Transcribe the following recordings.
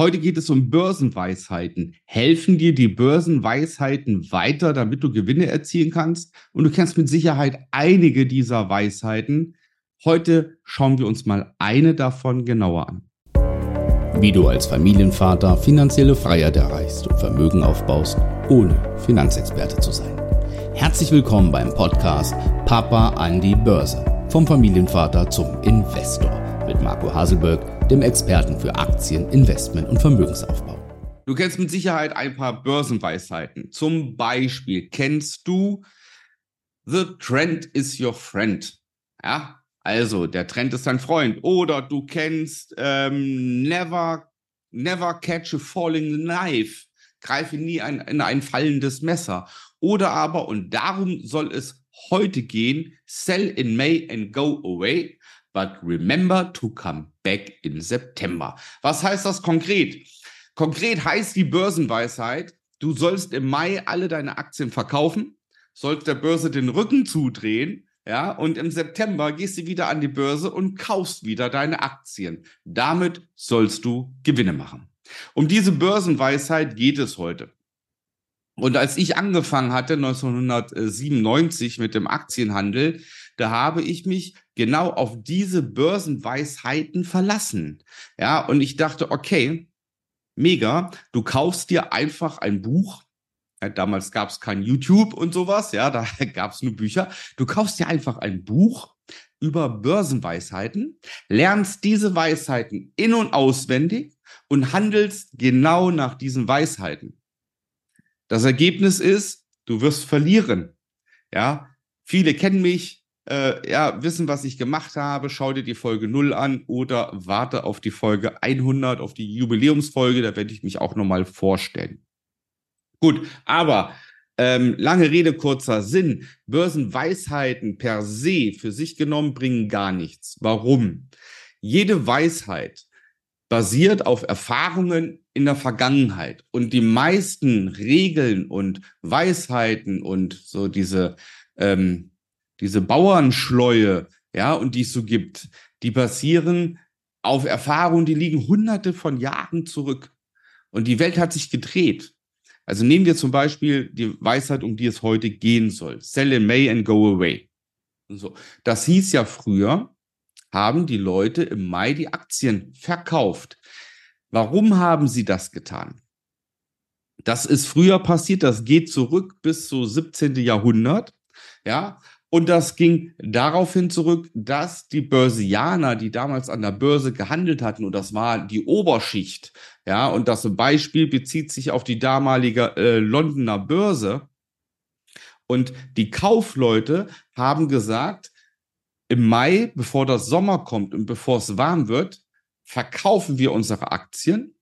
Heute geht es um Börsenweisheiten. Helfen dir die Börsenweisheiten weiter, damit du Gewinne erzielen kannst? Und du kennst mit Sicherheit einige dieser Weisheiten. Heute schauen wir uns mal eine davon genauer an. Wie du als Familienvater finanzielle Freiheit erreichst und Vermögen aufbaust, ohne Finanzexperte zu sein. Herzlich willkommen beim Podcast Papa an die Börse. Vom Familienvater zum Investor mit Marco Haselberg dem Experten für Aktien, Investment und Vermögensaufbau. Du kennst mit Sicherheit ein paar Börsenweisheiten. Zum Beispiel kennst du The Trend is your friend. Ja, also der Trend ist dein Freund. Oder du kennst ähm, Never, Never catch a falling knife. Greife nie ein, in ein fallendes Messer. Oder aber, und darum soll es heute gehen, Sell in May and go away but remember to come back in September. Was heißt das konkret? Konkret heißt die Börsenweisheit, du sollst im Mai alle deine Aktien verkaufen, sollst der Börse den Rücken zudrehen, ja, und im September gehst du wieder an die Börse und kaufst wieder deine Aktien. Damit sollst du Gewinne machen. Um diese Börsenweisheit geht es heute. Und als ich angefangen hatte, 1997 mit dem Aktienhandel, da habe ich mich genau auf diese Börsenweisheiten verlassen. Ja, und ich dachte, okay, mega, du kaufst dir einfach ein Buch. Ja, damals gab es kein YouTube und sowas, ja, da gab es nur Bücher. Du kaufst dir einfach ein Buch über Börsenweisheiten, lernst diese Weisheiten in und auswendig und handelst genau nach diesen Weisheiten. Das Ergebnis ist, du wirst verlieren. Ja, viele kennen mich, äh, ja, wissen, was ich gemacht habe, schau dir die Folge 0 an oder warte auf die Folge 100, auf die Jubiläumsfolge, da werde ich mich auch nochmal vorstellen. Gut, aber ähm, lange Rede, kurzer Sinn. Börsenweisheiten per se für sich genommen bringen gar nichts. Warum? Jede Weisheit basiert auf Erfahrungen in der Vergangenheit. Und die meisten Regeln und Weisheiten und so diese ähm, diese Bauernschleue, ja, und die es so gibt, die basieren auf Erfahrungen, die liegen hunderte von Jahren zurück. Und die Welt hat sich gedreht. Also nehmen wir zum Beispiel die Weisheit, um die es heute gehen soll. Sell in May and go away. So. Das hieß ja früher, haben die Leute im Mai die Aktien verkauft. Warum haben sie das getan? Das ist früher passiert, das geht zurück bis so 17. Jahrhundert. Ja, und das ging daraufhin zurück, dass die Börsianer, die damals an der Börse gehandelt hatten, und das war die Oberschicht, ja, und das Beispiel bezieht sich auf die damalige äh, Londoner Börse. Und die Kaufleute haben gesagt, im Mai, bevor das Sommer kommt und bevor es warm wird, verkaufen wir unsere Aktien.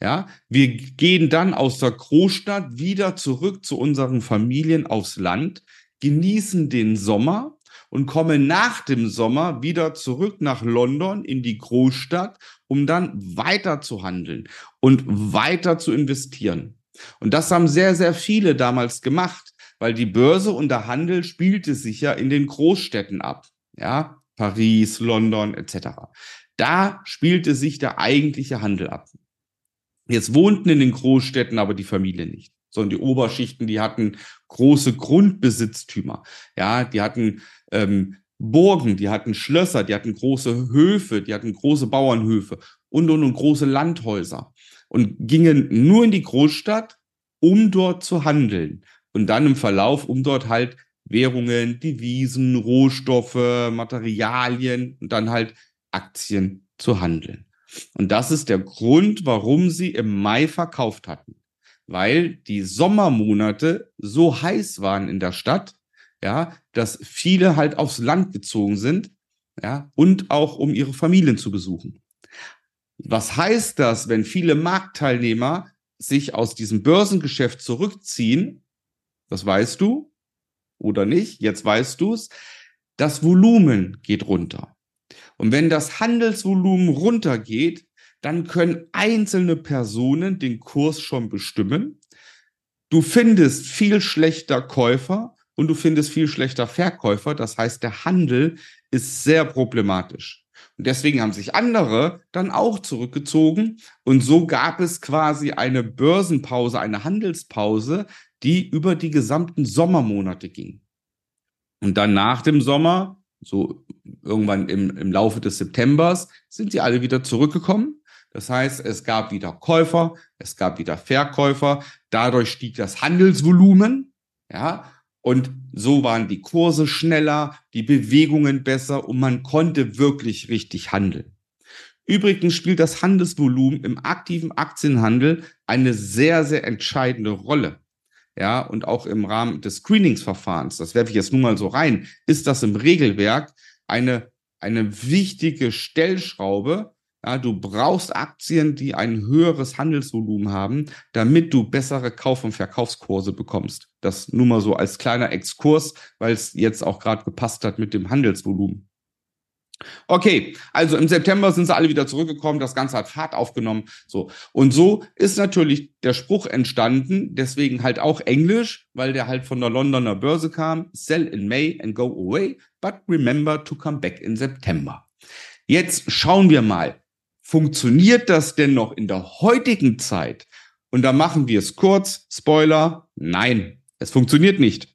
Ja, wir gehen dann aus der Großstadt wieder zurück zu unseren Familien aufs Land genießen den Sommer und kommen nach dem Sommer wieder zurück nach London in die Großstadt, um dann weiter zu handeln und weiter zu investieren. Und das haben sehr, sehr viele damals gemacht, weil die Börse und der Handel spielte sich ja in den Großstädten ab. Ja, Paris, London etc. Da spielte sich der eigentliche Handel ab. Jetzt wohnten in den Großstädten aber die Familien nicht sondern die Oberschichten, die hatten große Grundbesitztümer. Ja, die hatten ähm, Burgen, die hatten Schlösser, die hatten große Höfe, die hatten große Bauernhöfe und, und, und große Landhäuser und gingen nur in die Großstadt, um dort zu handeln. Und dann im Verlauf, um dort halt Währungen, Devisen, Rohstoffe, Materialien und dann halt Aktien zu handeln. Und das ist der Grund, warum sie im Mai verkauft hatten weil die Sommermonate so heiß waren in der Stadt, ja, dass viele halt aufs Land gezogen sind, ja, und auch um ihre Familien zu besuchen. Was heißt das, wenn viele Marktteilnehmer sich aus diesem Börsengeschäft zurückziehen? Das weißt du oder nicht? Jetzt weißt du es. Das Volumen geht runter. Und wenn das Handelsvolumen runtergeht, dann können einzelne Personen den Kurs schon bestimmen. Du findest viel schlechter Käufer und du findest viel schlechter Verkäufer. Das heißt, der Handel ist sehr problematisch. Und deswegen haben sich andere dann auch zurückgezogen. Und so gab es quasi eine Börsenpause, eine Handelspause, die über die gesamten Sommermonate ging. Und dann nach dem Sommer, so irgendwann im, im Laufe des Septembers, sind sie alle wieder zurückgekommen. Das heißt, es gab wieder Käufer, es gab wieder Verkäufer. Dadurch stieg das Handelsvolumen. Ja, und so waren die Kurse schneller, die Bewegungen besser und man konnte wirklich richtig handeln. Übrigens spielt das Handelsvolumen im aktiven Aktienhandel eine sehr, sehr entscheidende Rolle. Ja, und auch im Rahmen des Screeningsverfahrens, das werfe ich jetzt nun mal so rein, ist das im Regelwerk eine, eine wichtige Stellschraube, ja, du brauchst Aktien, die ein höheres Handelsvolumen haben, damit du bessere Kauf- und Verkaufskurse bekommst. Das nur mal so als kleiner Exkurs, weil es jetzt auch gerade gepasst hat mit dem Handelsvolumen. Okay, also im September sind sie alle wieder zurückgekommen, das Ganze hat Fahrt aufgenommen. So. Und so ist natürlich der Spruch entstanden, deswegen halt auch Englisch, weil der halt von der Londoner Börse kam. Sell in May and go away, but remember to come back in September. Jetzt schauen wir mal, Funktioniert das denn noch in der heutigen Zeit? Und da machen wir es kurz. Spoiler, nein, es funktioniert nicht.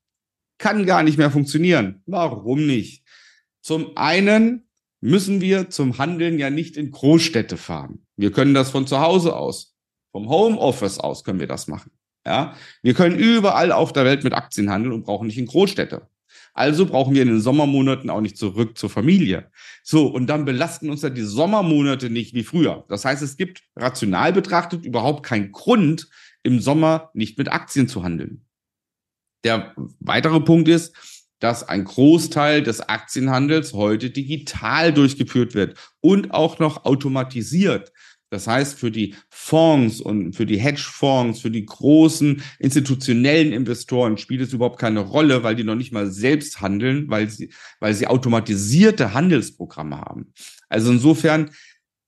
Kann gar nicht mehr funktionieren. Warum nicht? Zum einen müssen wir zum Handeln ja nicht in Großstädte fahren. Wir können das von zu Hause aus, vom Homeoffice aus können wir das machen. Ja, wir können überall auf der Welt mit Aktien handeln und brauchen nicht in Großstädte. Also brauchen wir in den Sommermonaten auch nicht zurück zur Familie. So, und dann belasten uns ja die Sommermonate nicht wie früher. Das heißt, es gibt rational betrachtet überhaupt keinen Grund, im Sommer nicht mit Aktien zu handeln. Der weitere Punkt ist, dass ein Großteil des Aktienhandels heute digital durchgeführt wird und auch noch automatisiert. Das heißt, für die Fonds und für die Hedgefonds, für die großen institutionellen Investoren spielt es überhaupt keine Rolle, weil die noch nicht mal selbst handeln, weil sie, weil sie automatisierte Handelsprogramme haben. Also insofern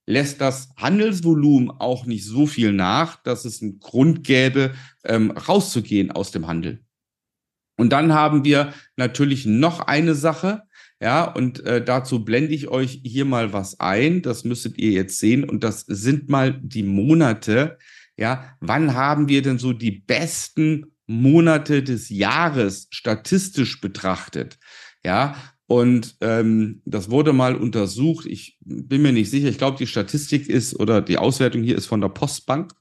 lässt das Handelsvolumen auch nicht so viel nach, dass es einen Grund gäbe, ähm, rauszugehen aus dem Handel. Und dann haben wir natürlich noch eine Sache, ja, und äh, dazu blende ich euch hier mal was ein. Das müsstet ihr jetzt sehen. Und das sind mal die Monate. Ja, wann haben wir denn so die besten Monate des Jahres statistisch betrachtet? Ja, und ähm, das wurde mal untersucht. Ich bin mir nicht sicher. Ich glaube, die Statistik ist oder die Auswertung hier ist von der Postbank.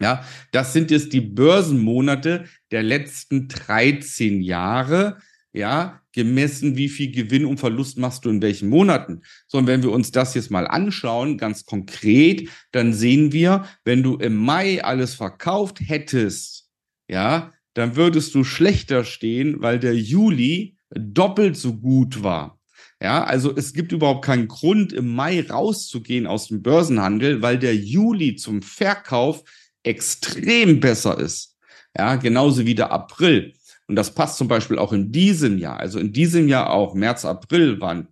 Ja, das sind jetzt die Börsenmonate der letzten 13 Jahre ja, gemessen, wie viel Gewinn und Verlust machst du in welchen Monaten. So, und wenn wir uns das jetzt mal anschauen, ganz konkret, dann sehen wir, wenn du im Mai alles verkauft hättest, ja, dann würdest du schlechter stehen, weil der Juli doppelt so gut war. Ja, also es gibt überhaupt keinen Grund, im Mai rauszugehen aus dem Börsenhandel, weil der Juli zum Verkauf extrem besser ist. Ja, genauso wie der April. Und das passt zum Beispiel auch in diesem Jahr. Also in diesem Jahr auch März, April waren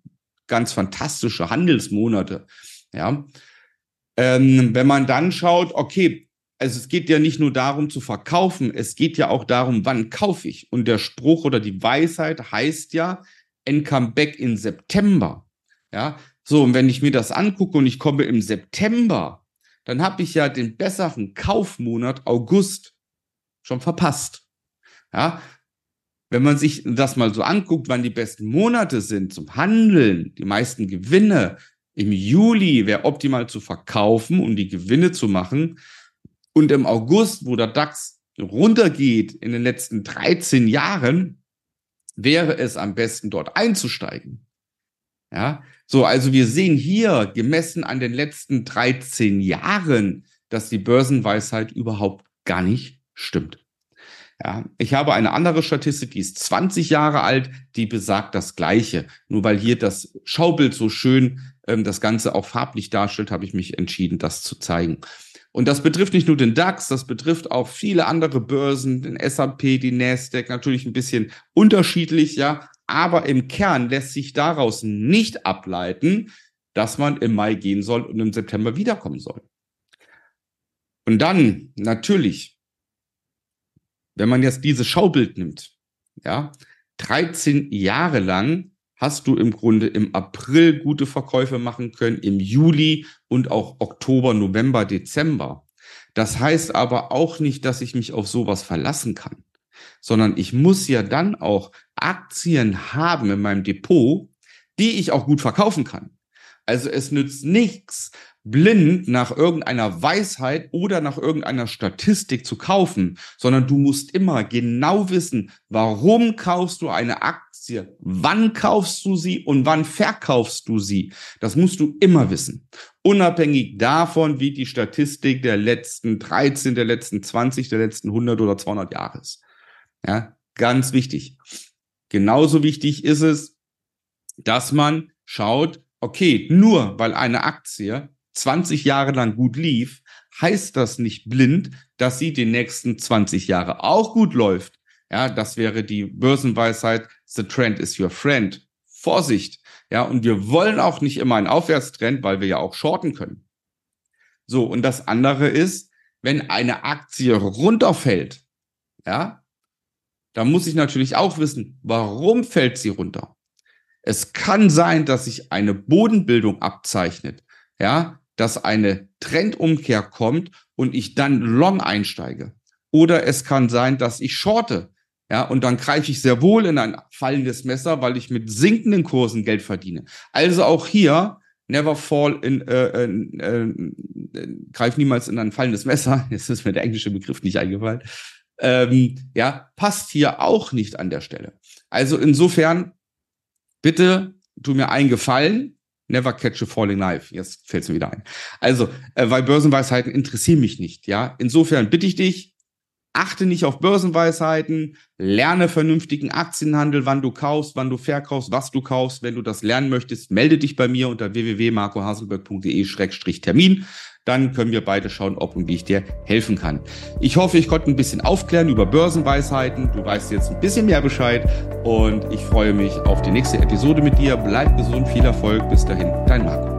ganz fantastische Handelsmonate. Ja. Ähm, wenn man dann schaut, okay, also es geht ja nicht nur darum zu verkaufen, es geht ja auch darum, wann kaufe ich. Und der Spruch oder die Weisheit heißt ja, and come back in September. Ja, so, und wenn ich mir das angucke und ich komme im September, dann habe ich ja den besseren Kaufmonat August schon verpasst. Ja, wenn man sich das mal so anguckt, wann die besten Monate sind zum Handeln, die meisten Gewinne, im Juli wäre optimal zu verkaufen, um die Gewinne zu machen. Und im August, wo der DAX runtergeht in den letzten 13 Jahren, wäre es am besten dort einzusteigen. Ja, so, also wir sehen hier gemessen an den letzten 13 Jahren, dass die Börsenweisheit überhaupt gar nicht stimmt. Ja, ich habe eine andere Statistik, die ist 20 Jahre alt, die besagt das Gleiche. Nur weil hier das Schaubild so schön ähm, das Ganze auch farblich darstellt, habe ich mich entschieden, das zu zeigen. Und das betrifft nicht nur den DAX, das betrifft auch viele andere Börsen, den SAP, die Nasdaq, natürlich ein bisschen unterschiedlich, ja. Aber im Kern lässt sich daraus nicht ableiten, dass man im Mai gehen soll und im September wiederkommen soll. Und dann natürlich wenn man jetzt dieses Schaubild nimmt, ja, 13 Jahre lang hast du im Grunde im April gute Verkäufe machen können, im Juli und auch Oktober, November, Dezember. Das heißt aber auch nicht, dass ich mich auf sowas verlassen kann, sondern ich muss ja dann auch Aktien haben in meinem Depot, die ich auch gut verkaufen kann. Also es nützt nichts, blind nach irgendeiner Weisheit oder nach irgendeiner Statistik zu kaufen, sondern du musst immer genau wissen, warum kaufst du eine Aktie, wann kaufst du sie und wann verkaufst du sie. Das musst du immer wissen. Unabhängig davon, wie die Statistik der letzten 13, der letzten 20, der letzten 100 oder 200 Jahre ist. Ja, ganz wichtig. Genauso wichtig ist es, dass man schaut, okay, nur weil eine Aktie 20 Jahre lang gut lief, heißt das nicht blind, dass sie die nächsten 20 Jahre auch gut läuft. Ja, das wäre die Börsenweisheit, the trend is your friend. Vorsicht. Ja, und wir wollen auch nicht immer einen Aufwärtstrend, weil wir ja auch shorten können. So, und das andere ist, wenn eine Aktie runterfällt, ja, dann muss ich natürlich auch wissen, warum fällt sie runter? Es kann sein, dass sich eine Bodenbildung abzeichnet, ja, dass eine Trendumkehr kommt und ich dann long einsteige. Oder es kann sein, dass ich shorte, ja, und dann greife ich sehr wohl in ein fallendes Messer, weil ich mit sinkenden Kursen Geld verdiene. Also auch hier, never fall in, äh, äh, äh, greif niemals in ein fallendes Messer. Jetzt ist mir der englische Begriff nicht eingefallen. Ähm, ja, passt hier auch nicht an der Stelle. Also insofern bitte tu mir einen Gefallen, never catch a falling knife. Jetzt fällt es mir wieder ein. Also, äh, weil Börsenweisheiten interessieren mich nicht, ja. Insofern bitte ich dich, achte nicht auf Börsenweisheiten, lerne vernünftigen Aktienhandel, wann du kaufst, wann du verkaufst, was du kaufst. Wenn du das lernen möchtest, melde dich bei mir unter www.marcohaselberg.de-termin dann können wir beide schauen, ob und wie ich dir helfen kann. Ich hoffe, ich konnte ein bisschen aufklären über Börsenweisheiten. Du weißt jetzt ein bisschen mehr Bescheid und ich freue mich auf die nächste Episode mit dir. Bleib gesund, viel Erfolg. Bis dahin, dein Marco.